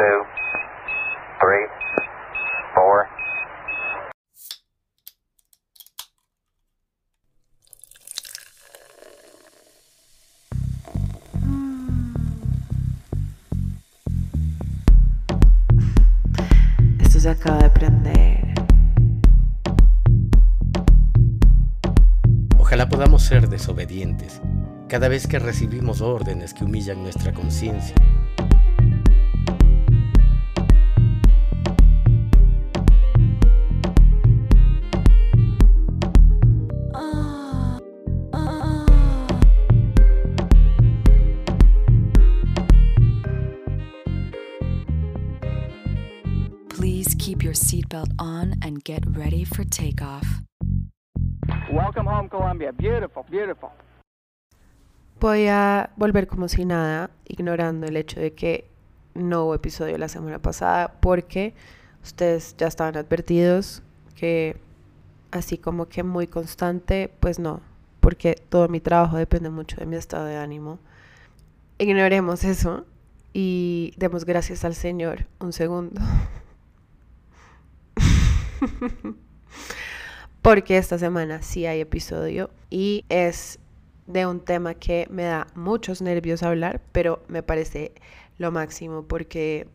two, three, four. Esto se acaba de prender. Ojalá podamos ser desobedientes cada vez que recibimos órdenes que humillan nuestra conciencia. Seatbelt on and get ready for takeoff. Welcome home, Colombia. Beautiful, beautiful. Voy a volver como si nada, ignorando el hecho de que no hubo episodio la semana pasada, porque ustedes ya estaban advertidos que así como que muy constante, pues no, porque todo mi trabajo depende mucho de mi estado de ánimo. Ignoremos eso y demos gracias al Señor. Un segundo. porque esta semana sí hay episodio y es de un tema que me da muchos nervios hablar, pero me parece lo máximo porque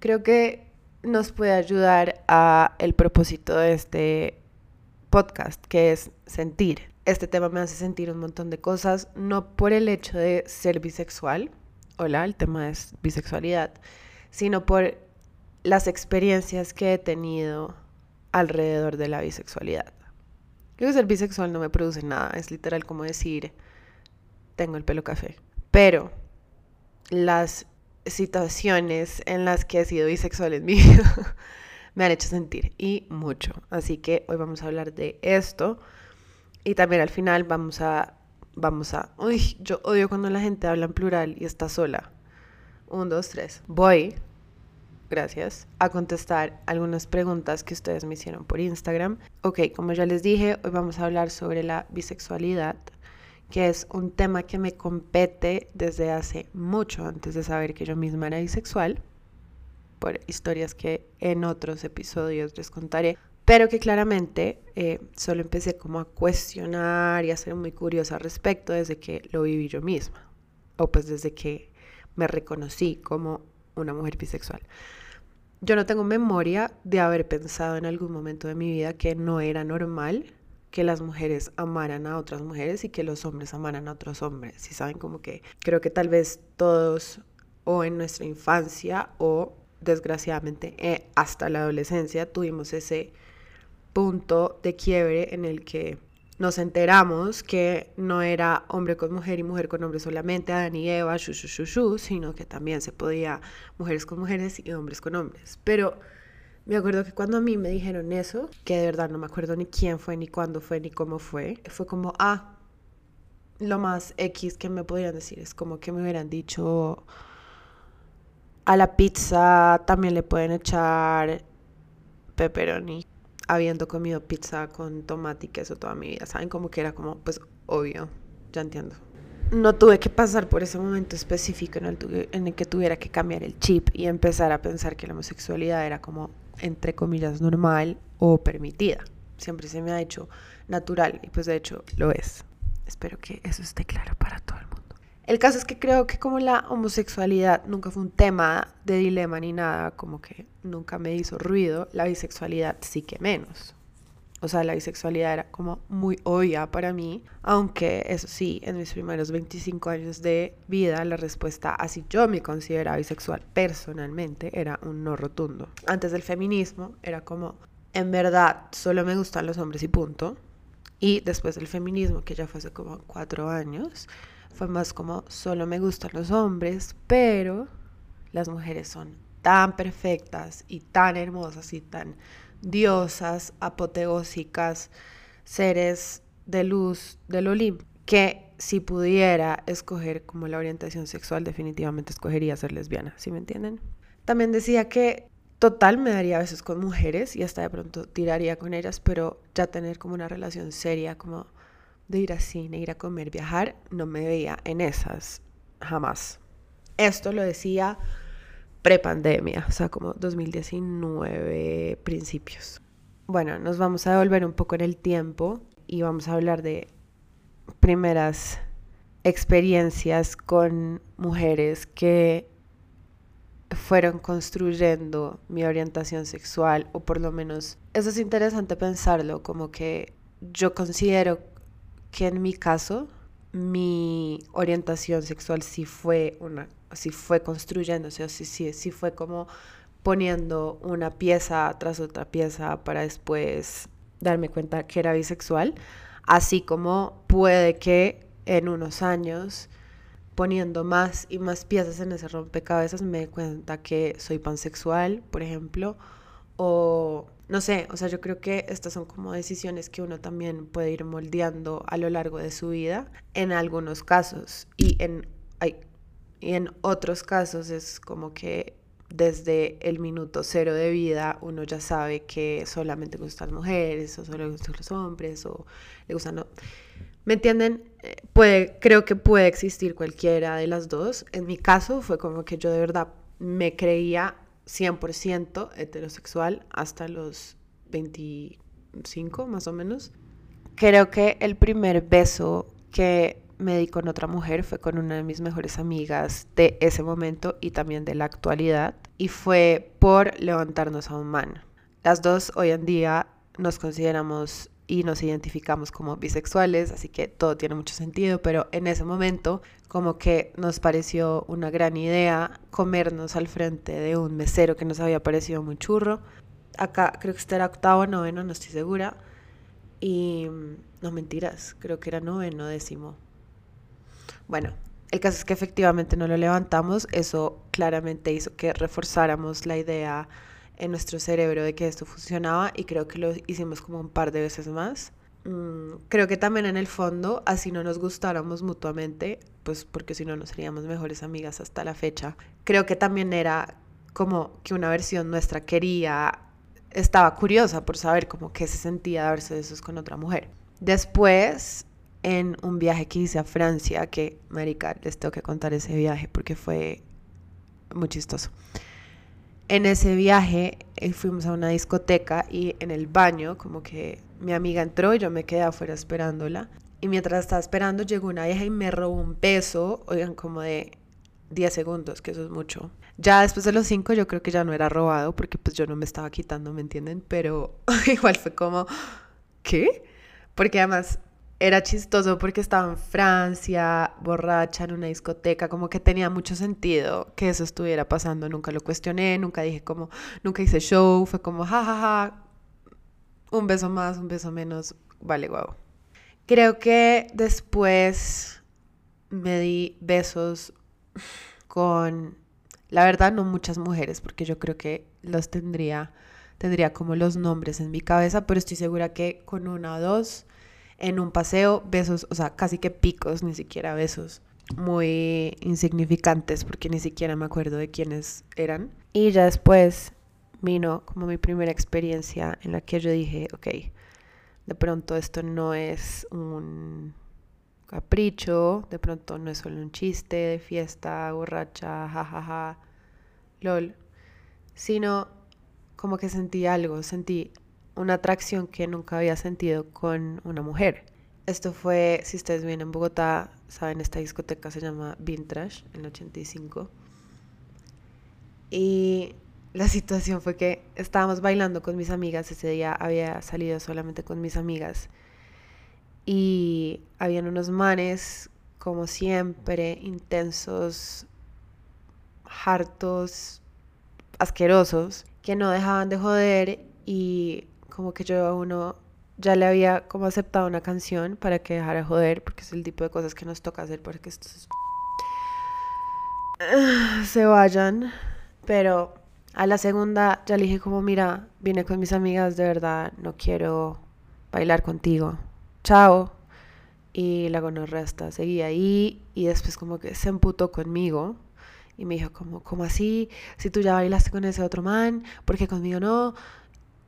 creo que nos puede ayudar a el propósito de este podcast, que es sentir. Este tema me hace sentir un montón de cosas, no por el hecho de ser bisexual, hola, el tema es bisexualidad, sino por las experiencias que he tenido alrededor de la bisexualidad. Creo que ser bisexual no me produce nada, es literal como decir, tengo el pelo café. Pero las situaciones en las que he sido bisexual en mi vida me han hecho sentir y mucho. Así que hoy vamos a hablar de esto y también al final vamos a vamos a uy, yo odio cuando la gente habla en plural y está sola. Un, dos, tres. Voy, gracias, a contestar algunas preguntas que ustedes me hicieron por Instagram. Ok, como ya les dije, hoy vamos a hablar sobre la bisexualidad que es un tema que me compete desde hace mucho antes de saber que yo misma era bisexual, por historias que en otros episodios les contaré, pero que claramente eh, solo empecé como a cuestionar y a ser muy curiosa al respecto desde que lo viví yo misma, o pues desde que me reconocí como una mujer bisexual. Yo no tengo memoria de haber pensado en algún momento de mi vida que no era normal que las mujeres amaran a otras mujeres y que los hombres amaran a otros hombres. Y saben como que creo que tal vez todos o en nuestra infancia o desgraciadamente eh, hasta la adolescencia tuvimos ese punto de quiebre en el que nos enteramos que no era hombre con mujer y mujer con hombre solamente, Adán y Eva, shu, shu, shu, sino que también se podía mujeres con mujeres y hombres con hombres. Pero me acuerdo que cuando a mí me dijeron eso, que de verdad no me acuerdo ni quién fue, ni cuándo fue, ni cómo fue, fue como, ah, lo más X que me podrían decir es como que me hubieran dicho, a la pizza también le pueden echar pepperoni, habiendo comido pizza con tomate y queso toda mi vida, ¿saben? Como que era como, pues, obvio, ya entiendo no tuve que pasar por ese momento específico en el, en el, que tuviera que cambiar el chip y empezar a pensar que la homosexualidad era como entre comillas, normal o permitida. Siempre se me ha hecho natural y pues de hecho lo es. Espero que eso esté claro para todo el caso es que creo que como la homosexualidad nunca fue un tema de dilema ni nada, como que nunca me hizo ruido, la bisexualidad sí que menos. O sea, la bisexualidad era como muy obvia para mí, aunque eso sí, en mis primeros 25 años de vida, la respuesta así yo me consideraba bisexual personalmente era un no rotundo. Antes del feminismo era como, en verdad, solo me gustan los hombres y punto. Y después del feminismo, que ya fue hace como cuatro años, fue más como, solo me gustan los hombres, pero las mujeres son tan perfectas y tan hermosas y tan diosas apoteósicas, seres de luz del Olimpo, que si pudiera escoger como la orientación sexual, definitivamente escogería ser lesbiana, ¿sí me entienden? También decía que total me daría a veces con mujeres y hasta de pronto tiraría con ellas, pero ya tener como una relación seria, como de ir a cine, ir a comer, viajar, no me veía en esas, jamás. Esto lo decía prepandemia, o sea, como 2019 principios. Bueno, nos vamos a devolver un poco en el tiempo y vamos a hablar de primeras experiencias con mujeres que fueron construyendo mi orientación sexual o por lo menos eso es interesante pensarlo como que yo considero que en mi caso mi orientación sexual sí fue una sí fue construyéndose o sí, sí, sí fue como poniendo una pieza tras otra pieza para después darme cuenta que era bisexual. Así como puede que en unos años poniendo más y más piezas en ese rompecabezas me doy cuenta que soy pansexual, por ejemplo, o no sé, o sea, yo creo que estas son como decisiones que uno también puede ir moldeando a lo largo de su vida en algunos casos y en, y en otros casos es como que desde el minuto cero de vida uno ya sabe que solamente gustan mujeres o solo gustan los hombres o le gustan... ¿Me entienden? Eh, puede, creo que puede existir cualquiera de las dos. En mi caso fue como que yo de verdad me creía 100% heterosexual hasta los 25 más o menos. Creo que el primer beso que me di con otra mujer fue con una de mis mejores amigas de ese momento y también de la actualidad y fue por levantarnos a un man. Las dos hoy en día nos consideramos y nos identificamos como bisexuales, así que todo tiene mucho sentido, pero en ese momento como que nos pareció una gran idea comernos al frente de un mesero que nos había parecido muy churro. Acá creo que este era octavo, noveno, no estoy segura. Y no mentiras, creo que era noveno, décimo. Bueno, el caso es que efectivamente no lo levantamos, eso claramente hizo que reforzáramos la idea en nuestro cerebro de que esto funcionaba y creo que lo hicimos como un par de veces más. Mm, creo que también en el fondo, así no nos gustáramos mutuamente, pues porque si no, no seríamos mejores amigas hasta la fecha. Creo que también era como que una versión nuestra quería, estaba curiosa por saber cómo qué se sentía darse besos con otra mujer. Después, en un viaje que hice a Francia, que, marica, les tengo que contar ese viaje porque fue muy chistoso. En ese viaje eh, fuimos a una discoteca y en el baño como que mi amiga entró y yo me quedé afuera esperándola. Y mientras estaba esperando llegó una vieja y me robó un beso, oigan, como de 10 segundos, que eso es mucho. Ya después de los 5 yo creo que ya no era robado porque pues yo no me estaba quitando, ¿me entienden? Pero igual fue como, ¿qué? Porque además era chistoso porque estaba en Francia, borracha, en una discoteca, como que tenía mucho sentido que eso estuviera pasando. Nunca lo cuestioné, nunca dije como, nunca hice show, fue como, jajaja, ja, ja, un beso más, un beso menos, vale, guau. Creo que después me di besos con, la verdad, no muchas mujeres, porque yo creo que los tendría, tendría como los nombres en mi cabeza, pero estoy segura que con una o dos en un paseo, besos, o sea, casi que picos, ni siquiera besos, muy insignificantes porque ni siquiera me acuerdo de quiénes eran. Y ya después vino como mi primera experiencia en la que yo dije, ok, de pronto esto no es un capricho, de pronto no es solo un chiste de fiesta, borracha, jajaja, ja, ja, lol, sino como que sentí algo, sentí una atracción que nunca había sentido con una mujer. Esto fue, si ustedes vienen en Bogotá, saben, esta discoteca se llama Vintage, en el 85. Y la situación fue que estábamos bailando con mis amigas, ese día había salido solamente con mis amigas. Y habían unos manes, como siempre, intensos, hartos, asquerosos, que no dejaban de joder y como que yo a uno ya le había como aceptado una canción para que dejara joder, porque es el tipo de cosas que nos toca hacer para que estos se vayan. Pero a la segunda ya le dije como, mira, vine con mis amigas, de verdad, no quiero bailar contigo. Chao. Y la gonorresta seguía ahí y después como que se emputó conmigo y me dijo como, ¿cómo así? Si tú ya bailaste con ese otro man, ¿por qué conmigo no?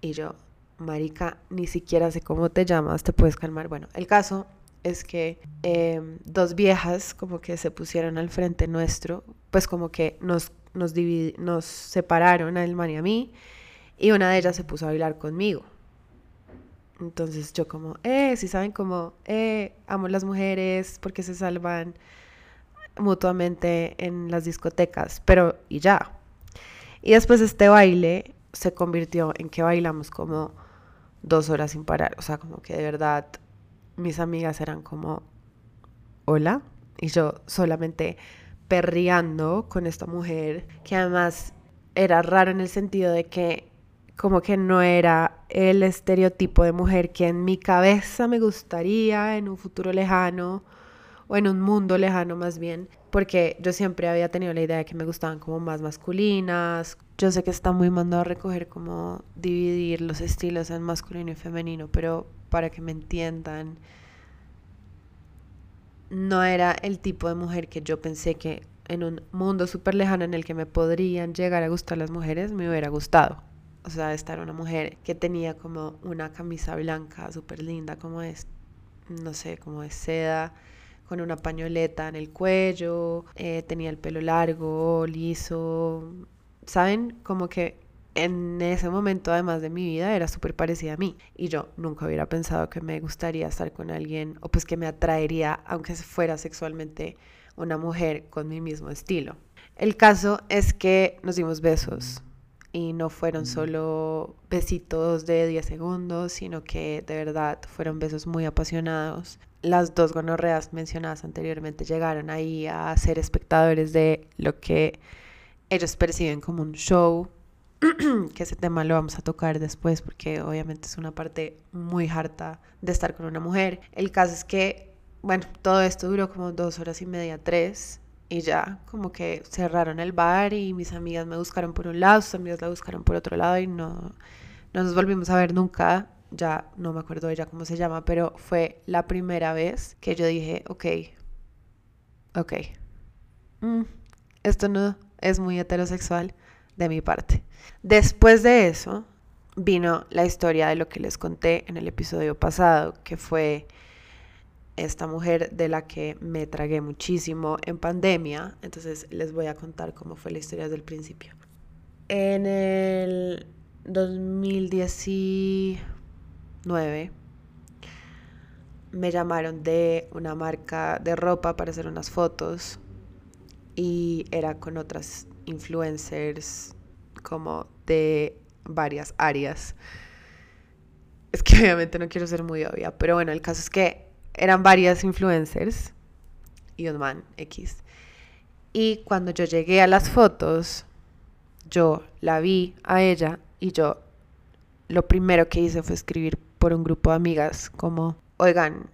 Y yo, marica, ni siquiera sé cómo te llamas, te puedes calmar. Bueno, el caso es que em, dos viejas como que se pusieron al frente nuestro, pues como que nos, nos, nos separaron a Elman y a mí y una de ellas se puso a bailar conmigo. Entonces yo como, eh, si saben como, eh, amo las mujeres porque se salvan mutuamente en las discotecas, pero y ya. Y después este baile se convirtió en que bailamos como dos horas sin parar, o sea, como que de verdad mis amigas eran como, hola, y yo solamente perreando con esta mujer, que además era raro en el sentido de que como que no era el estereotipo de mujer que en mi cabeza me gustaría en un futuro lejano o en un mundo lejano más bien, porque yo siempre había tenido la idea de que me gustaban como más masculinas. Yo sé que está muy mandado a recoger como dividir los estilos en masculino y femenino, pero para que me entiendan, no era el tipo de mujer que yo pensé que en un mundo súper lejano en el que me podrían llegar a gustar las mujeres, me hubiera gustado. O sea, estar una mujer que tenía como una camisa blanca súper linda, como es, no sé, como de seda, con una pañoleta en el cuello, eh, tenía el pelo largo, liso. ¿Saben? Como que en ese momento, además de mi vida, era súper parecida a mí. Y yo nunca hubiera pensado que me gustaría estar con alguien, o pues que me atraería, aunque fuera sexualmente, una mujer con mi mismo estilo. El caso es que nos dimos besos y no fueron solo besitos de 10 segundos, sino que de verdad fueron besos muy apasionados. Las dos gonorreas mencionadas anteriormente llegaron ahí a ser espectadores de lo que ellos perciben como un show, que ese tema lo vamos a tocar después porque obviamente es una parte muy harta de estar con una mujer. El caso es que, bueno, todo esto duró como dos horas y media, tres, y ya como que cerraron el bar y mis amigas me buscaron por un lado, sus amigas la buscaron por otro lado y no, no nos volvimos a ver nunca. Ya no me acuerdo ella cómo se llama, pero fue la primera vez que yo dije, ok, ok, mm, esto no es muy heterosexual de mi parte. Después de eso vino la historia de lo que les conté en el episodio pasado, que fue esta mujer de la que me tragué muchísimo en pandemia. Entonces les voy a contar cómo fue la historia desde el principio. En el 2019 me llamaron de una marca de ropa para hacer unas fotos y era con otras influencers como de varias áreas. Es que obviamente no quiero ser muy obvia, pero bueno, el caso es que eran varias influencers y un man X. Y cuando yo llegué a las fotos, yo la vi a ella y yo lo primero que hice fue escribir por un grupo de amigas como, oigan,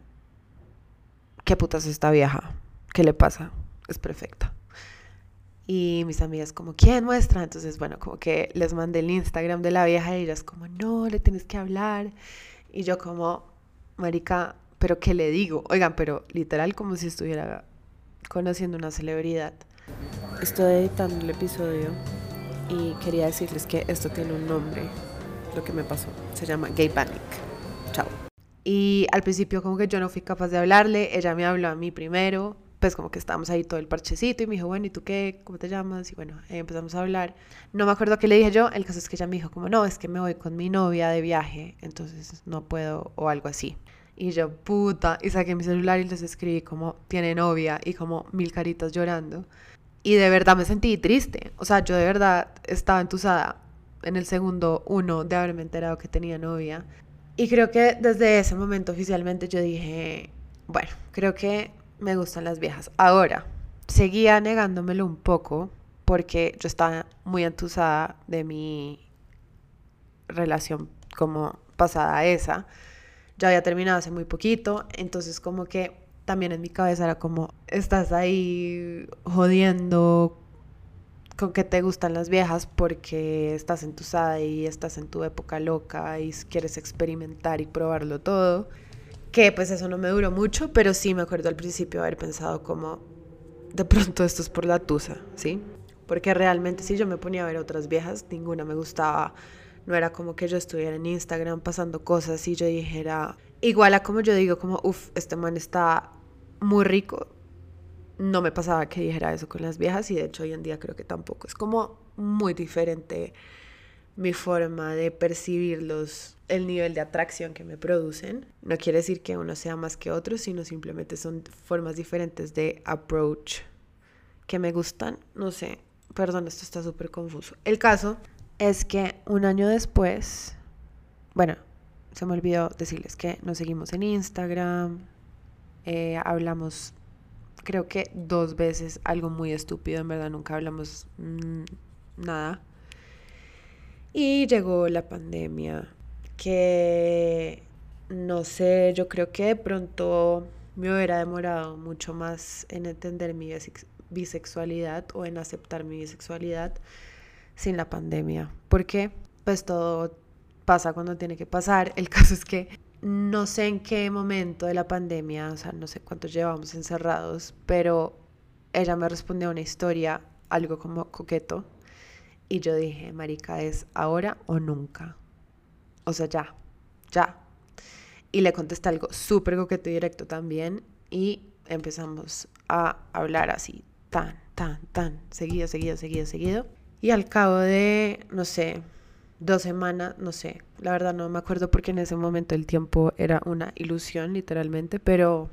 ¿qué putas esta vieja? ¿Qué le pasa? Es perfecta. Y mis amigas como, ¿quién muestra? Entonces, bueno, como que les mandé el Instagram de la vieja y ellas como, no, le tienes que hablar. Y yo como, marica, ¿pero qué le digo? Oigan, pero literal como si estuviera conociendo una celebridad. Estoy editando el episodio y quería decirles que esto tiene un nombre, lo que me pasó. Se llama Gay Panic. Chao. Y al principio como que yo no fui capaz de hablarle, ella me habló a mí primero, pues como que estábamos ahí todo el parchecito y me dijo, bueno, ¿y tú qué? ¿Cómo te llamas? Y bueno, ahí empezamos a hablar. No me acuerdo qué le dije yo, el caso es que ella me dijo como, no, es que me voy con mi novia de viaje, entonces no puedo o algo así. Y yo, puta, y saqué mi celular y les escribí como, tiene novia y como mil caritas llorando. Y de verdad me sentí triste, o sea, yo de verdad estaba entusada en el segundo uno de haberme enterado que tenía novia. Y creo que desde ese momento oficialmente yo dije, bueno, creo que me gustan las viejas. Ahora, seguía negándomelo un poco porque yo estaba muy entusada de mi relación como pasada esa. Ya había terminado hace muy poquito, entonces como que también en mi cabeza era como, estás ahí jodiendo que te gustan las viejas porque estás entusada y estás en tu época loca y quieres experimentar y probarlo todo. Que pues eso no me duró mucho, pero sí me acuerdo al principio haber pensado como, de pronto esto es por la tusa, ¿sí? Porque realmente si yo me ponía a ver otras viejas, ninguna me gustaba. No era como que yo estuviera en Instagram pasando cosas y yo dijera, igual a como yo digo, como, uff, este man está muy rico. No me pasaba que dijera eso con las viejas y de hecho hoy en día creo que tampoco. Es como muy diferente mi forma de percibirlos, el nivel de atracción que me producen. No quiere decir que uno sea más que otro, sino simplemente son formas diferentes de approach que me gustan. No sé, perdón, esto está súper confuso. El caso es que un año después, bueno, se me olvidó decirles que nos seguimos en Instagram, eh, hablamos creo que dos veces algo muy estúpido, en verdad nunca hablamos mm, nada. Y llegó la pandemia, que no sé, yo creo que de pronto me hubiera demorado mucho más en entender mi bisexualidad o en aceptar mi bisexualidad sin la pandemia, porque pues todo pasa cuando tiene que pasar. El caso es que no sé en qué momento de la pandemia, o sea, no sé cuántos llevamos encerrados, pero ella me respondió una historia, algo como coqueto, y yo dije, Marica, es ahora o nunca. O sea, ya, ya. Y le contesté algo súper coqueto y directo también. Y empezamos a hablar así, tan, tan, tan, seguido, seguido, seguido, seguido. Y al cabo de, no sé, dos semanas, no sé, la verdad no me acuerdo porque en ese momento el tiempo era una ilusión literalmente, pero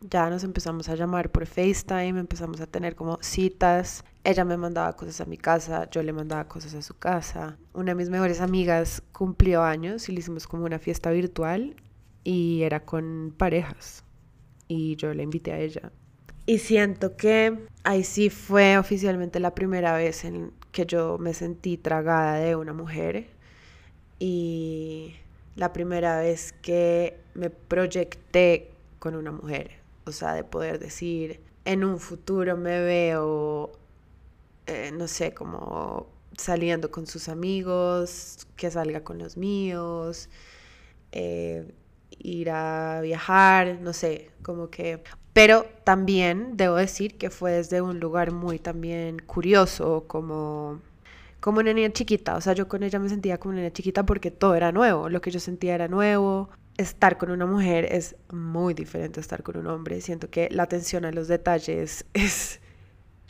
ya nos empezamos a llamar por FaceTime, empezamos a tener como citas. Ella me mandaba cosas a mi casa, yo le mandaba cosas a su casa. Una de mis mejores amigas cumplió años y le hicimos como una fiesta virtual y era con parejas. Y yo le invité a ella. Y siento que ahí sí fue oficialmente la primera vez en que yo me sentí tragada de una mujer y la primera vez que me proyecté con una mujer o sea, de poder decir, en un futuro me veo, eh, no sé, como saliendo con sus amigos, que salga con los míos, eh, ir a viajar, no sé, como que... Pero también debo decir que fue desde un lugar muy también curioso, como como una niña chiquita, o sea, yo con ella me sentía como una niña chiquita porque todo era nuevo, lo que yo sentía era nuevo, estar con una mujer es muy diferente a estar con un hombre. Siento que la atención a los detalles es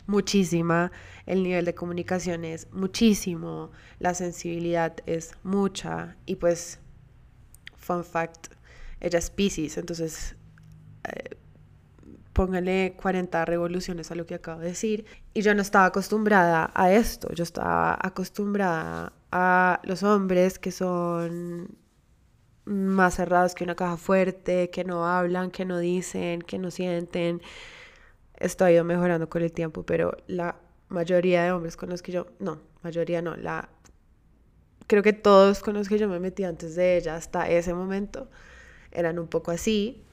muchísima, el nivel de comunicación es muchísimo, la sensibilidad es mucha. Y pues, fun fact, ella es Pisces, entonces eh, póngale 40 revoluciones a lo que acabo de decir. Y yo no estaba acostumbrada a esto, yo estaba acostumbrada a los hombres que son más cerrados que una caja fuerte, que no hablan, que no dicen, que no sienten. Esto ha ido mejorando con el tiempo, pero la mayoría de hombres con los que yo, no, mayoría no, la creo que todos con los que yo me metí antes de ella hasta ese momento eran un poco así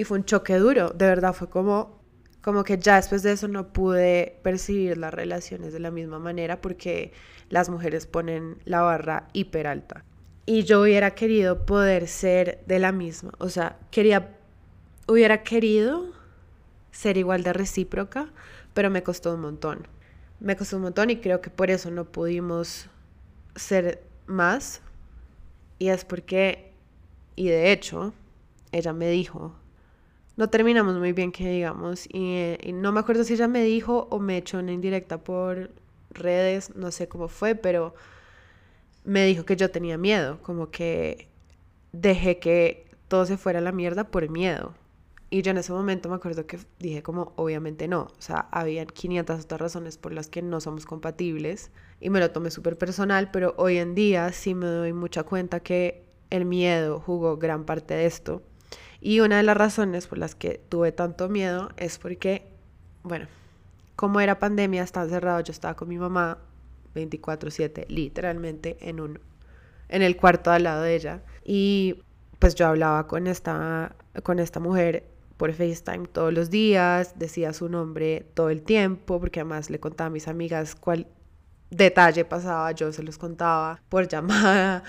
y fue un choque duro, de verdad fue como como que ya después de eso no pude percibir las relaciones de la misma manera porque las mujeres ponen la barra hiper alta y yo hubiera querido poder ser de la misma, o sea, quería, hubiera querido ser igual de recíproca, pero me costó un montón. Me costó un montón y creo que por eso no pudimos ser más. Y es porque, y de hecho, ella me dijo, no terminamos muy bien que digamos, y, y, no me acuerdo si ella me dijo o me echó una indirecta por redes, no sé cómo fue, pero me dijo que yo tenía miedo, como que dejé que todo se fuera a la mierda por miedo. Y yo en ese momento me acuerdo que dije como, obviamente no, o sea, habían 500 otras razones por las que no somos compatibles y me lo tomé súper personal, pero hoy en día sí me doy mucha cuenta que el miedo jugó gran parte de esto. Y una de las razones por las que tuve tanto miedo es porque, bueno, como era pandemia, estaba cerrado, yo estaba con mi mamá, 24/7, literalmente en un en el cuarto al lado de ella y pues yo hablaba con esta con esta mujer por FaceTime todos los días, decía su nombre todo el tiempo, porque además le contaba a mis amigas cuál detalle pasaba, yo se los contaba por llamada.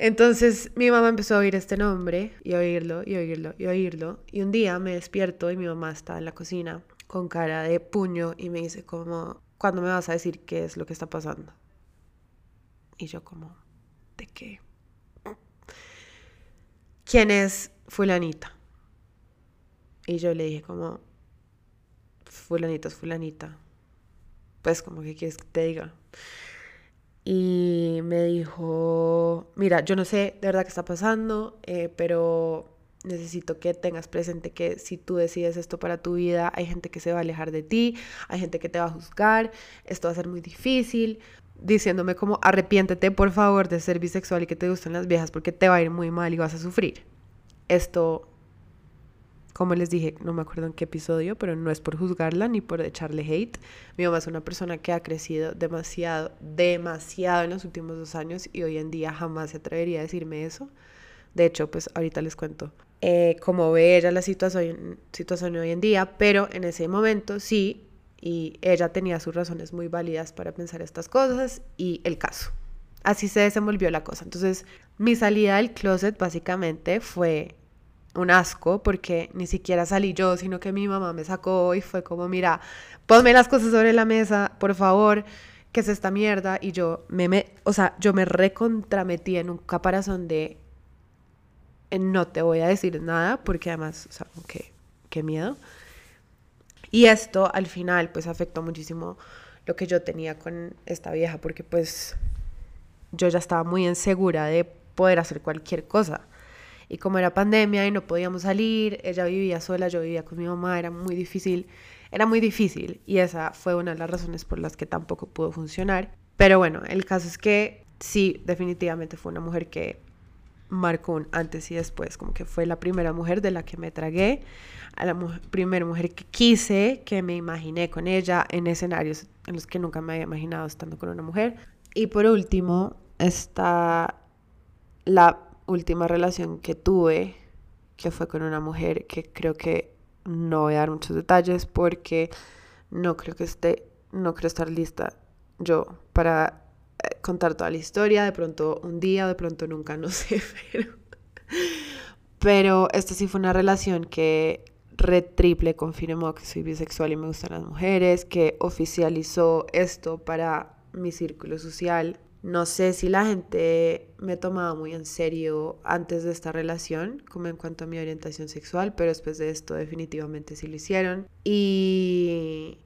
Entonces mi mamá empezó a oír este nombre y oírlo y oírlo y oírlo. Y un día me despierto y mi mamá está en la cocina con cara de puño y me dice como, ¿cuándo me vas a decir qué es lo que está pasando? Y yo como, ¿de qué? ¿Quién es fulanita? Y yo le dije como, fulanita es fulanita. Pues como que quieres que te diga. Y me dijo, mira, yo no sé de verdad qué está pasando, eh, pero necesito que tengas presente que si tú decides esto para tu vida, hay gente que se va a alejar de ti, hay gente que te va a juzgar, esto va a ser muy difícil, diciéndome como arrepiéntete por favor de ser bisexual y que te gusten las viejas porque te va a ir muy mal y vas a sufrir. Esto, como les dije, no me acuerdo en qué episodio, pero no es por juzgarla ni por echarle hate. Mi mamá es una persona que ha crecido demasiado, demasiado en los últimos dos años y hoy en día jamás se atrevería a decirme eso. De hecho, pues ahorita les cuento eh, cómo ve ella la situación, situación hoy en día, pero en ese momento sí, y ella tenía sus razones muy válidas para pensar estas cosas y el caso. Así se desenvolvió la cosa. Entonces, mi salida del closet básicamente fue un asco porque ni siquiera salí yo, sino que mi mamá me sacó y fue como, mira, ponme las cosas sobre la mesa, por favor, que es esta mierda? Y yo me, me o sea, yo me recontrametí en un caparazón de no te voy a decir nada porque además, o sea, qué, qué miedo. Y esto al final pues afectó muchísimo lo que yo tenía con esta vieja porque pues yo ya estaba muy insegura de poder hacer cualquier cosa. Y como era pandemia y no podíamos salir, ella vivía sola, yo vivía con mi mamá, era muy difícil, era muy difícil y esa fue una de las razones por las que tampoco pudo funcionar. Pero bueno, el caso es que sí, definitivamente fue una mujer que marcó un antes y después, como que fue la primera mujer de la que me tragué, a la primera mujer que quise, que me imaginé con ella en escenarios en los que nunca me había imaginado estando con una mujer. Y por último está la última relación que tuve, que fue con una mujer que creo que no voy a dar muchos detalles porque no creo que esté, no creo estar lista yo para eh, contar toda la historia, de pronto un día, de pronto nunca, no sé, pero, pero esta sí fue una relación que re triple confirmó que soy bisexual y me gustan las mujeres, que oficializó esto para mi círculo social. No sé si la gente me tomaba muy en serio antes de esta relación, como en cuanto a mi orientación sexual, pero después de esto definitivamente sí lo hicieron. Y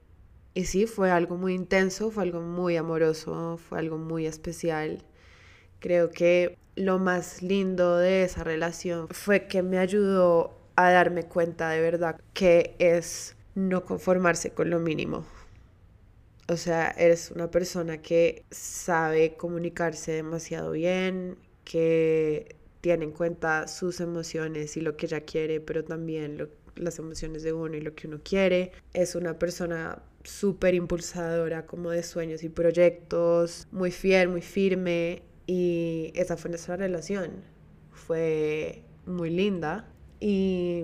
y sí, fue algo muy intenso, fue algo muy amoroso, fue algo muy especial. Creo que lo más lindo de esa relación fue que me ayudó a darme cuenta de verdad que es no conformarse con lo mínimo. O sea, eres una persona que sabe comunicarse demasiado bien, que tiene en cuenta sus emociones y lo que ella quiere, pero también las emociones de uno y lo que uno quiere. Es una persona súper impulsadora como de sueños y proyectos, muy fiel, muy firme y esa fue nuestra relación. Fue muy linda y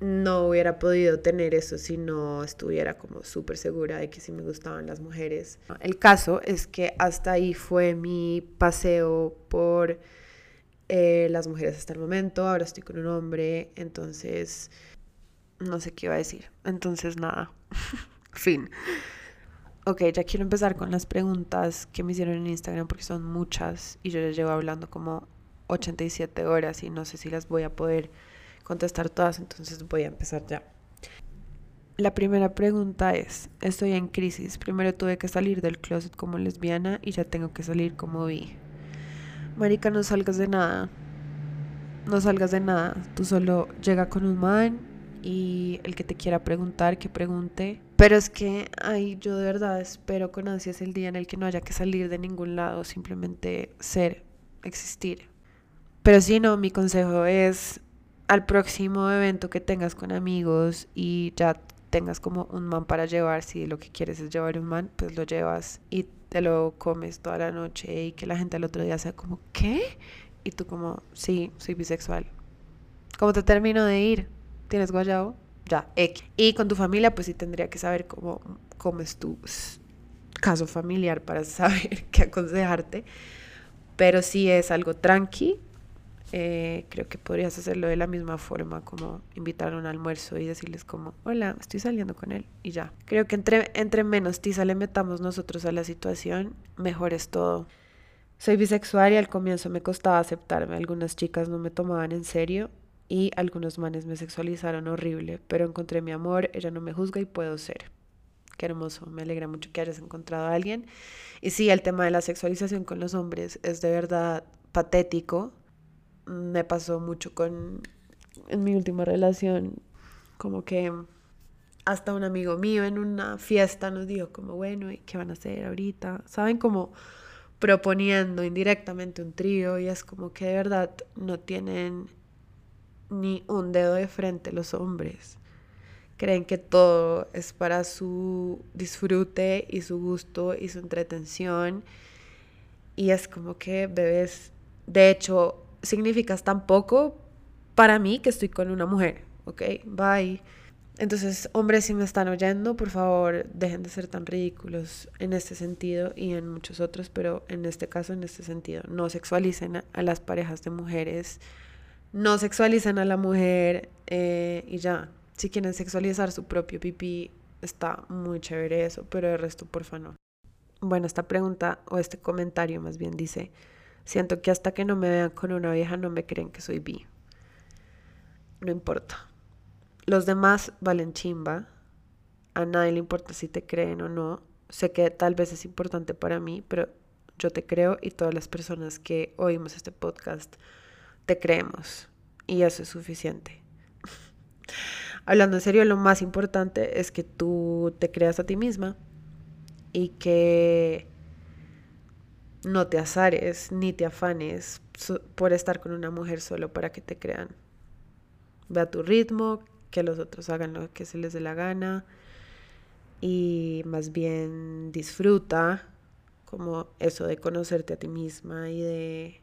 no hubiera podido tener eso si no estuviera como súper segura de que sí me gustaban las mujeres. El caso es que hasta ahí fue mi paseo por eh, las mujeres hasta el momento. Ahora estoy con un hombre, entonces no sé qué iba a decir. Entonces nada. Fin. Ok, ya quiero empezar con las preguntas que me hicieron en Instagram porque son muchas y yo ya llevo hablando como 87 horas y no sé si las voy a poder contestar todas, entonces voy a empezar ya. La primera pregunta es, estoy en crisis, primero tuve que salir del closet como lesbiana y ya tengo que salir como bi. Marica, no salgas de nada, no salgas de nada, tú solo llega con un man y el que te quiera preguntar, que pregunte. Pero es que, ay, yo de verdad espero con ansias el día en el que no haya que salir de ningún lado, simplemente ser, existir. Pero si no, mi consejo es al próximo evento que tengas con amigos y ya tengas como un man para llevar, si lo que quieres es llevar un man, pues lo llevas y te lo comes toda la noche y que la gente al otro día sea como, ¿qué? Y tú como, sí, soy bisexual. ¿Cómo te termino de ir? ¿Tienes guayabo? Ya, X. Y con tu familia, pues sí tendría que saber cómo, cómo es tu caso familiar para saber qué aconsejarte. Pero si es algo tranqui, eh, creo que podrías hacerlo de la misma forma, como invitar a un almuerzo y decirles como, hola, estoy saliendo con él y ya. Creo que entre, entre menos tiza le metamos nosotros a la situación, mejor es todo. Soy bisexual y al comienzo me costaba aceptarme. Algunas chicas no me tomaban en serio y algunos manes me sexualizaron horrible, pero encontré mi amor, ella no me juzga y puedo ser. qué hermoso, me alegra mucho que hayas encontrado a alguien. Y sí, el tema de la sexualización con los hombres es de verdad patético. Me pasó mucho con, en mi última relación, como que hasta un amigo mío en una fiesta nos dijo como, bueno, ¿y qué van a hacer ahorita? ¿Saben? Como proponiendo indirectamente un trío y es como que de verdad no tienen ni un dedo de frente los hombres. Creen que todo es para su disfrute y su gusto y su entretención. Y es como que bebés, de hecho, significas tan poco para mí que estoy con una mujer, ¿ok? Bye. Entonces, hombres, si me están oyendo, por favor, dejen de ser tan ridículos en este sentido y en muchos otros, pero en este caso, en este sentido, no sexualicen a, las parejas de mujeres, no sexualicen a la mujer eh, y ya. Si quieren sexualizar su propio pipí, está muy chévere eso, pero el resto, porfa, no. Bueno, esta pregunta o este comentario más bien dice, siento que hasta que no me vean con una vieja no me creen que soy bi. No importa los demás valen chimba. A nadie le importa si te creen o no. Sé que tal vez es importante para mí, pero yo te creo y todas las personas que oímos este podcast te creemos. Y eso es suficiente. Hablando en serio, lo más importante es que tú te creas a ti misma y que no te azares ni te afanes por estar con una mujer solo para que te crean. Ve a tu ritmo, que los otros hagan lo que se les dé la gana y más bien disfruta como eso de conocerte a ti misma y de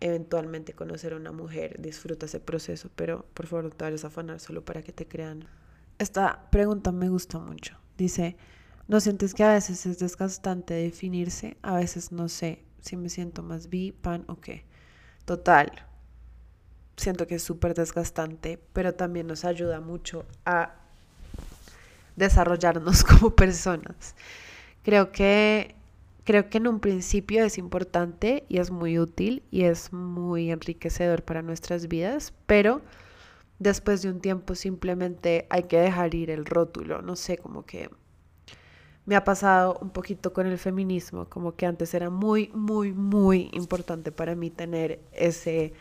eventualmente conocer a una mujer, disfruta ese proceso, pero por favor no te vayas a afanar solo para que te crean. Esta pregunta me gusta mucho. Dice, ¿no sientes que a veces es desgastante definirse? A veces no sé si me siento más bi, pan o qué. Total, siento que es súper desgastante, pero también nos ayuda mucho a desarrollarnos como personas. Creo que creo que en un principio es importante y es muy útil y es muy enriquecedor para nuestras vidas, pero después de un tiempo simplemente hay que dejar ir el rótulo, no sé, como que me ha pasado un poquito con el feminismo, como que antes era muy, muy, muy importante para mí tener ese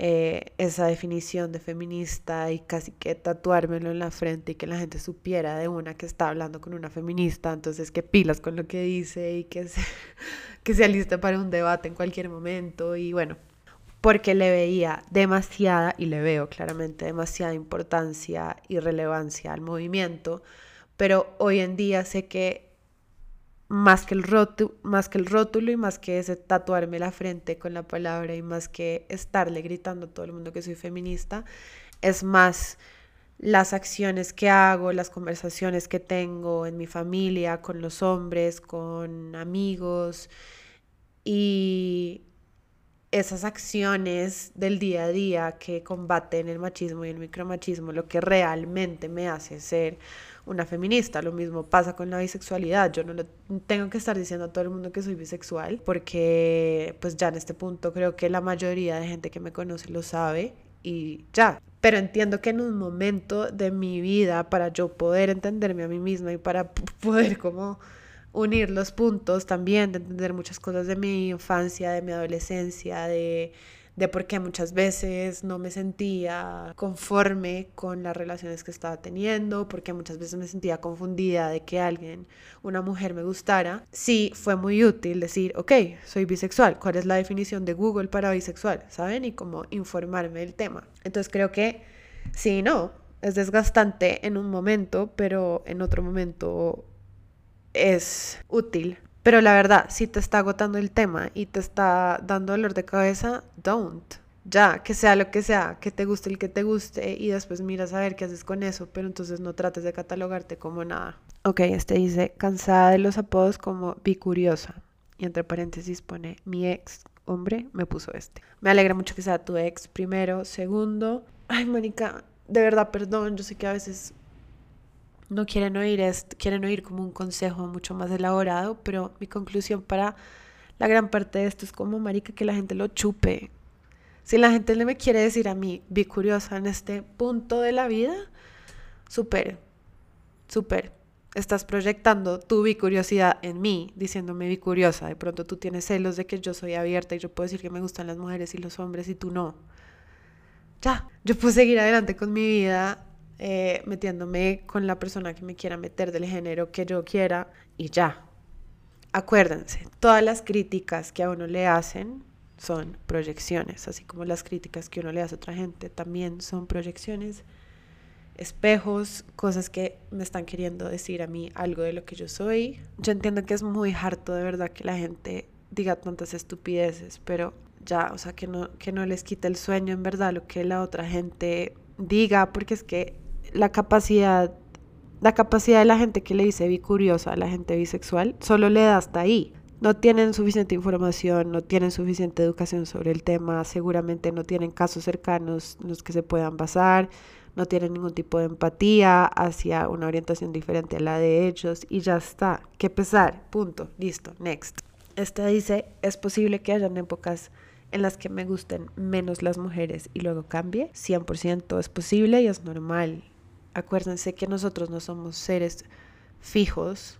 eh, esa definición de feminista y casi que tatuármelo en la frente y que la gente supiera de una que está hablando con una feminista, entonces que pilas con lo que dice y que se, que se aliste para un debate en cualquier momento. Y bueno, porque le veía demasiada, y le veo claramente demasiada importancia y relevancia al movimiento, pero hoy en día sé que más que el rótulo, más que el rótulo y más que ese tatuarme la frente con la palabra y más que estarle gritando a todo el mundo que soy feminista, es más las acciones que hago, las conversaciones que tengo en mi familia, con los hombres, con amigos y esas acciones del día a día que combaten el machismo y el micromachismo, lo que realmente me hace ser una feminista. Lo mismo pasa con la bisexualidad. Yo no tengo que estar diciendo a todo el mundo que soy bisexual porque pues ya en este punto creo que la mayoría de gente que me conoce lo sabe y ya. Pero entiendo que en un momento de mi vida para yo poder entenderme a mí misma y para poder como unir los puntos también, de entender muchas cosas de mi infancia, de mi adolescencia, de de por qué muchas veces no me sentía conforme con las relaciones que estaba teniendo, porque muchas veces me sentía confundida de que alguien, una mujer me gustara. Sí, fue muy útil decir, ok, soy bisexual, ¿cuál es la definición de Google para bisexual? ¿Saben? Y como informarme del tema. Entonces creo que sí, no, es desgastante en un momento, pero en otro momento es útil pero la verdad, si te está agotando el tema y te está dando dolor de cabeza, don't. Ya, que sea lo que sea, que te guste el que te guste y después miras a ver qué haces con eso, pero entonces no trates de catalogarte como nada. Ok, este dice, cansada de los apodos como bicuriosa. Y entre paréntesis pone, mi ex hombre me puso este. Me alegra mucho que sea tu ex primero. Segundo, ay, Mónica, de verdad, perdón, yo sé que a veces no quieren oír esto, quieren oír como un consejo mucho más elaborado, pero mi conclusión para la gran parte de esto es como, marica, que la gente lo chupe. Si la gente le me quiere decir a mí, vi curiosa en este punto de la vida, súper, súper. estás proyectando tu bicuriosidad en mí, diciéndome bicuriosa. De pronto tú tienes celos de que yo soy abierta y yo puedo decir que me gustan las mujeres y los hombres y tú no. Ya, yo puedo seguir adelante con mi vida eh, metiéndome con la persona que me quiera meter del género que yo quiera y ya. Acuérdense, todas las críticas que a uno le hacen son proyecciones, así como las críticas que uno le hace a otra gente también son proyecciones espejos, cosas que me están queriendo decir a mí algo de lo que yo soy. Yo entiendo que es muy harto de verdad que la gente diga tantas estupideces, pero ya, o sea, que no, que no les quite el sueño en verdad lo que la otra gente diga, porque es que la capacidad, la capacidad de la gente que le dice bicuriosa a la gente bisexual solo le da hasta ahí. No tienen suficiente información, no tienen suficiente educación sobre el tema, seguramente no tienen casos cercanos en los que se puedan basar no tienen ningún tipo de empatía hacia una orientación diferente a la de ellos y ya está. Qué pesar, punto, listo, next. Esta dice, es posible que hayan épocas en las que me gusten menos las mujeres y luego cambie. 100% es posible y es normal. Acuérdense que nosotros no somos seres fijos,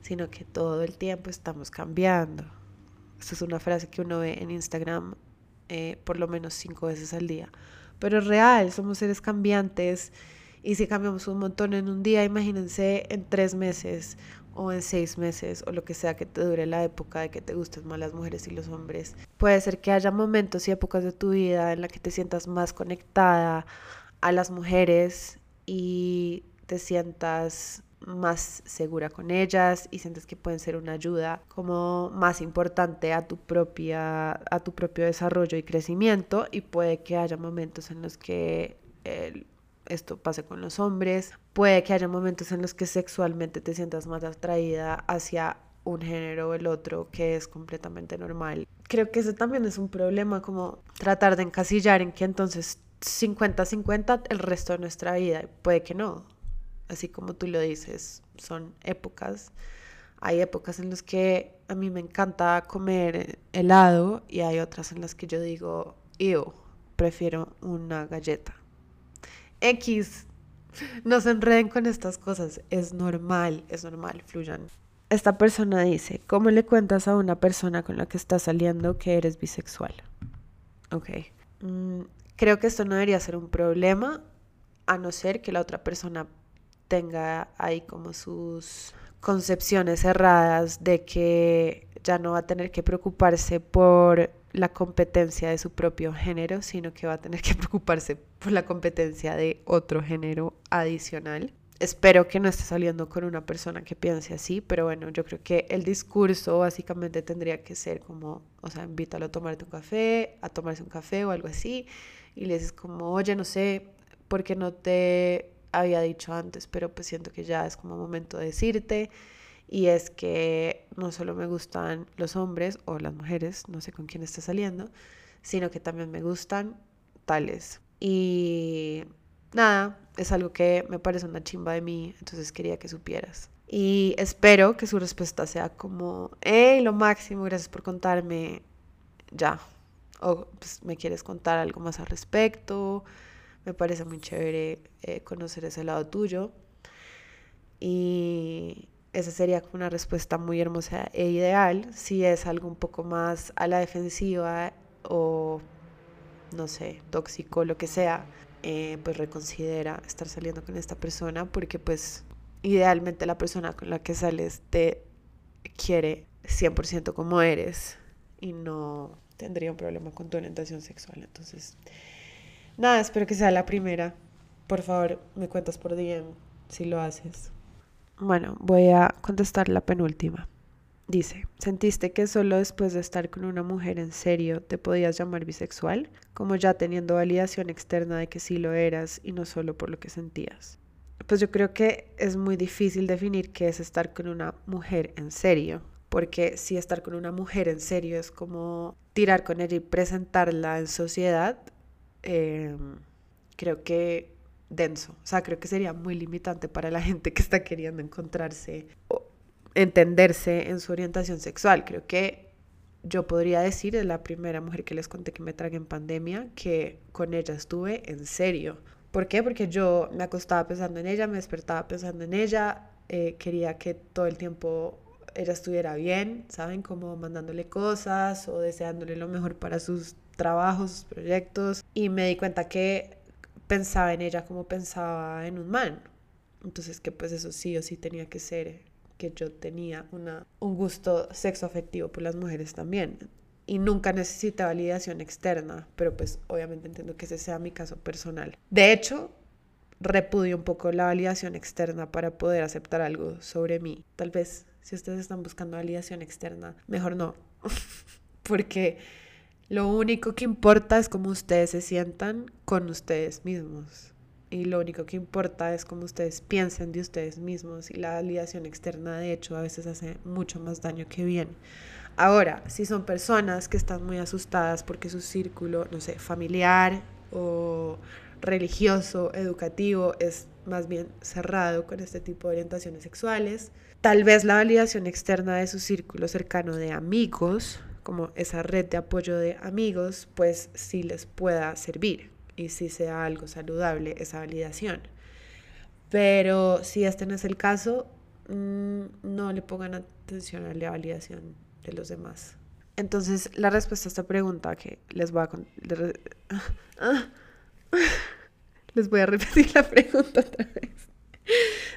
sino que todo el tiempo estamos cambiando. Esta es una frase que uno ve en Instagram eh, por lo menos cinco veces al día pero es real, somos seres cambiantes y si cambiamos un montón en un día, imagínense en tres meses o en seis meses o lo que sea que te dure la época de que te gusten más las mujeres y los hombres. Puede ser que haya momentos y épocas de tu vida en la que te sientas más conectada a las mujeres y te sientas más segura con ellas y sientes que pueden ser una ayuda como más importante a tu propia a tu propio desarrollo y crecimiento. Y puede que haya momentos en los que esto pase con los hombres. Puede que haya momentos en los que sexualmente te sientas más atraída hacia un género o el otro que es completamente normal. Creo que ese también es un problema como tratar de encasillar en que entonces 50-50 el resto de nuestra vida puede que no así como tú lo dices, son épocas. Hay épocas en las que a mí me encanta comer helado y hay otras en las que yo digo, yo prefiero una galleta. X, no se enreden con estas cosas, es normal, es normal, fluyan. Esta persona dice, ¿cómo le cuentas a una persona con la que estás saliendo que eres bisexual? Ok. Mm, creo que esto no debería ser un problema, a no ser que la otra persona tenga ahí como sus concepciones cerradas de que ya no va a tener que preocuparse por la competencia de su propio género, sino que va a tener que preocuparse por la competencia de otro género adicional. Espero que no esté saliendo con una persona que piense así, pero bueno, yo creo que el discurso básicamente tendría que ser como, o sea, invítalo a tomarte un café, a tomarse un café o algo así, y le dices como, oye, no sé, ¿por qué no te había dicho antes, pero pues siento que ya es como momento de decirte. Y es que no solo me gustan los hombres o las mujeres, no sé con quién está saliendo, sino que también me gustan tales. Y nada, es algo que me parece una chimba de mí, entonces quería que supieras. Y espero que su respuesta sea como, hey, lo máximo, gracias por contarme, ya. O pues, me quieres contar algo más al respecto, me parece muy chévere eh, conocer ese lado tuyo. Y esa sería una respuesta muy hermosa e ideal. Si es algo un poco más a la defensiva o, no sé, tóxico, lo que sea, eh, pues reconsidera estar saliendo con esta persona porque pues idealmente la persona con la que sales te quiere 100% como eres y no tendría un problema con tu orientación sexual. Entonces, Nada, espero que sea la primera. Por favor, me cuentas por DM si lo haces. Bueno, voy a contestar la penúltima. Dice, ¿sentiste que solo después de estar con una mujer en serio te podías llamar bisexual? Como ya teniendo validación externa de que sí lo eras y no solo por lo que sentías. Pues yo creo que es muy difícil definir qué es estar con una mujer en serio, porque si estar con una mujer en serio es como tirar con ella y presentarla en sociedad, Em, creo que denso. O sea, creo que sería muy limitante para la gente que está queriendo encontrarse o entenderse en su orientación sexual. Creo que yo podría decir, es la primera mujer que les conté que me tragué en pandemia, que con ella estuve en serio. ¿Por qué? Porque yo me acostaba pensando en ella, me despertaba pensando en ella, eh, quería que todo el tiempo ella estuviera bien, ¿saben? Como mandándole cosas o deseándole lo mejor para sus trabajos, sus proyectos. Y me di cuenta que pensaba en ella como pensaba en un man. Entonces que pues eso sí o sí tenía que ser que yo tenía una, un gusto sexo afectivo por las mujeres también. Y nunca necesité validación externa, pero pues obviamente entiendo que ese sea mi caso personal. De hecho, repudio un poco la validación externa para poder aceptar algo sobre mí. Tal vez si ustedes están buscando validación externa, mejor no. Porque lo único que importa es cómo ustedes se sientan con ustedes mismos. Y lo único que importa es cómo ustedes piensen de ustedes mismos. Y la validación externa, de hecho, a veces hace mucho más daño que bien. Ahora, si son personas que están muy asustadas porque su círculo, no sé, familiar o religioso, educativo, es más bien cerrado con este tipo de orientaciones sexuales. Tal vez la validación externa de su círculo cercano de amigos, como esa red de apoyo de amigos, pues sí les pueda servir y si sea algo saludable esa validación. Pero si este no es el caso, mm, no le pongan atención a la validación de los demás. Entonces, la respuesta a esta pregunta que les voy a... Les voy a repetir la pregunta otra vez.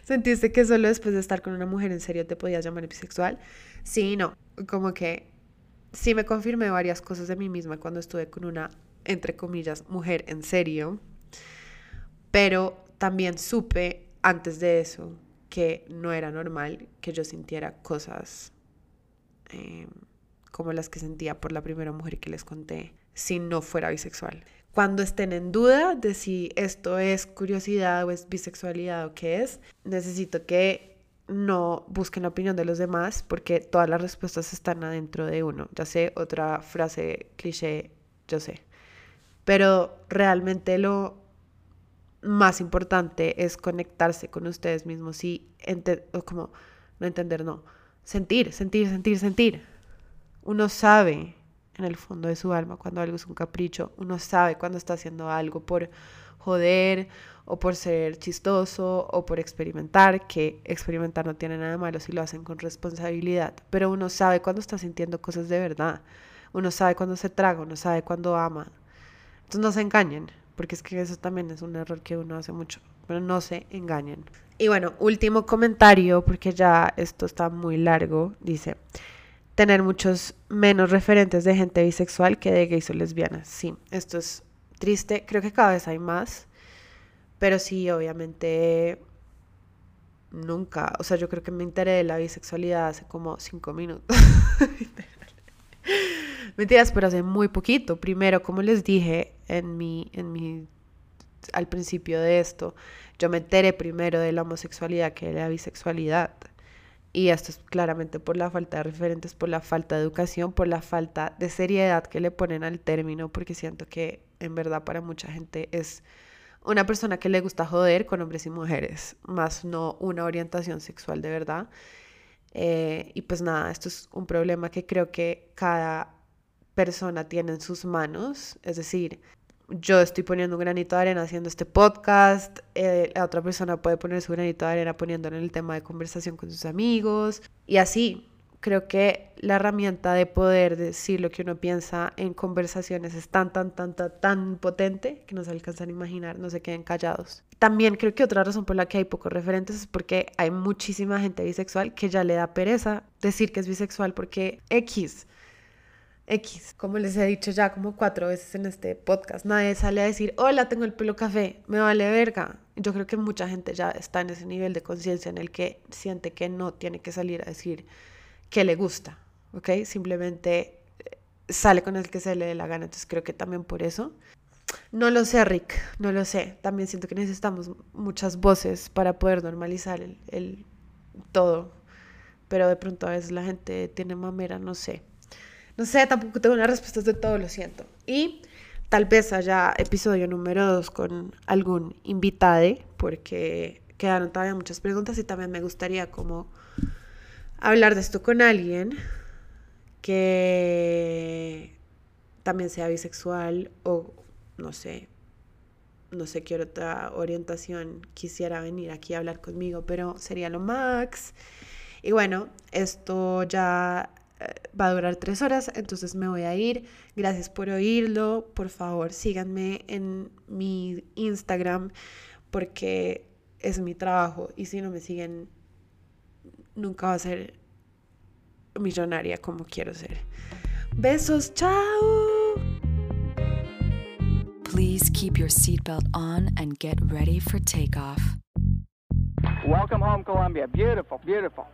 ¿Sentiste que solo después de estar con una mujer en serio te podías llamar bisexual? Sí, no. Como que sí me confirmé varias cosas de mí misma cuando estuve con una, entre comillas, mujer en serio. Pero también supe antes de eso que no era normal que yo sintiera cosas eh, como las que sentía por la primera mujer que les conté si no fuera bisexual cuando estén en duda de si esto es curiosidad o es bisexualidad o qué es, necesito que no busquen la opinión de los demás porque todas las respuestas están adentro de uno. Ya sé, otra frase cliché, yo sé. Pero realmente lo más importante es conectarse con ustedes mismos y o como no entender, no, sentir, sentir, sentir, sentir. Uno sabe en el fondo de su alma cuando algo es un capricho. Uno sabe cuando está haciendo algo por joder o por ser chistoso o por experimentar, que experimentar no tiene nada de malo si lo hacen con responsabilidad, pero uno sabe cuando está sintiendo cosas de verdad. Uno sabe cuando se traga, uno sabe cuando ama. Entonces no se engañen, porque es que eso también es un error que uno hace mucho, pero no se engañen. Y bueno, último comentario, porque ya esto está muy largo, dice, tener muchos menos referentes de gente bisexual que de gays o lesbianas. Sí, esto es triste. Creo que cada vez hay más. Pero sí, obviamente, nunca. O sea, yo creo que me enteré de la bisexualidad hace como cinco minutos. Mentiras, pero hace muy poquito. Primero, como les dije en mi, en mi, al principio de esto, yo me enteré primero de la homosexualidad que de la bisexualidad. Y esto es claramente por la falta de referentes, por la falta de educación, por la falta de seriedad que le ponen al término, porque siento que en verdad para mucha gente es una persona que le gusta joder con hombres y mujeres, más no una orientación sexual de verdad. Eh, y pues nada, esto es un problema que creo que cada persona tiene en sus manos, es decir, yo estoy poniendo un granito de arena haciendo este podcast, eh, la otra persona puede poner su granito de arena poniéndolo en el tema de conversación con sus amigos y así. Creo que la herramienta de poder decir lo que uno piensa en conversaciones es tan, tan, tan, tan, tan potente que no se alcanzan a imaginar, no se queden callados. También creo que otra razón por la que hay pocos referentes es porque hay muchísima gente bisexual que ya le da pereza decir que es bisexual porque X X, como les he dicho ya como cuatro veces en este podcast, nadie sale a decir, hola, tengo el pelo café, me vale verga. Yo creo que mucha gente ya está en ese nivel de conciencia en el que siente que no tiene que salir a decir que le gusta, ¿ok? Simplemente eh, sale con el que se le dé la gana, entonces creo que también por eso. No lo sé, Rick, no lo sé. También siento que necesitamos muchas voces para poder normalizar el, el todo, pero de pronto a veces la gente tiene mamera, no sé. No sé, tampoco tengo las respuestas de todo, lo siento. Y tal vez haya episodio número dos con algún invitade, porque quedaron todavía muchas preguntas y también me gustaría como hablar de esto con alguien que también sea bisexual o no sé, no sé qué otra orientación quisiera venir aquí a hablar conmigo, pero sería lo max. Y bueno, esto ya va a durar tres horas, entonces me voy a ir. Gracias por oírlo. Por favor, síganme en mi Instagram porque es mi trabajo y si no me siguen, nunca va a ser millonaria como quiero ser. Besos, chao. Please keep your seatbelt on and get ready for takeoff. Welcome home, Colombia. Beautiful, beautiful.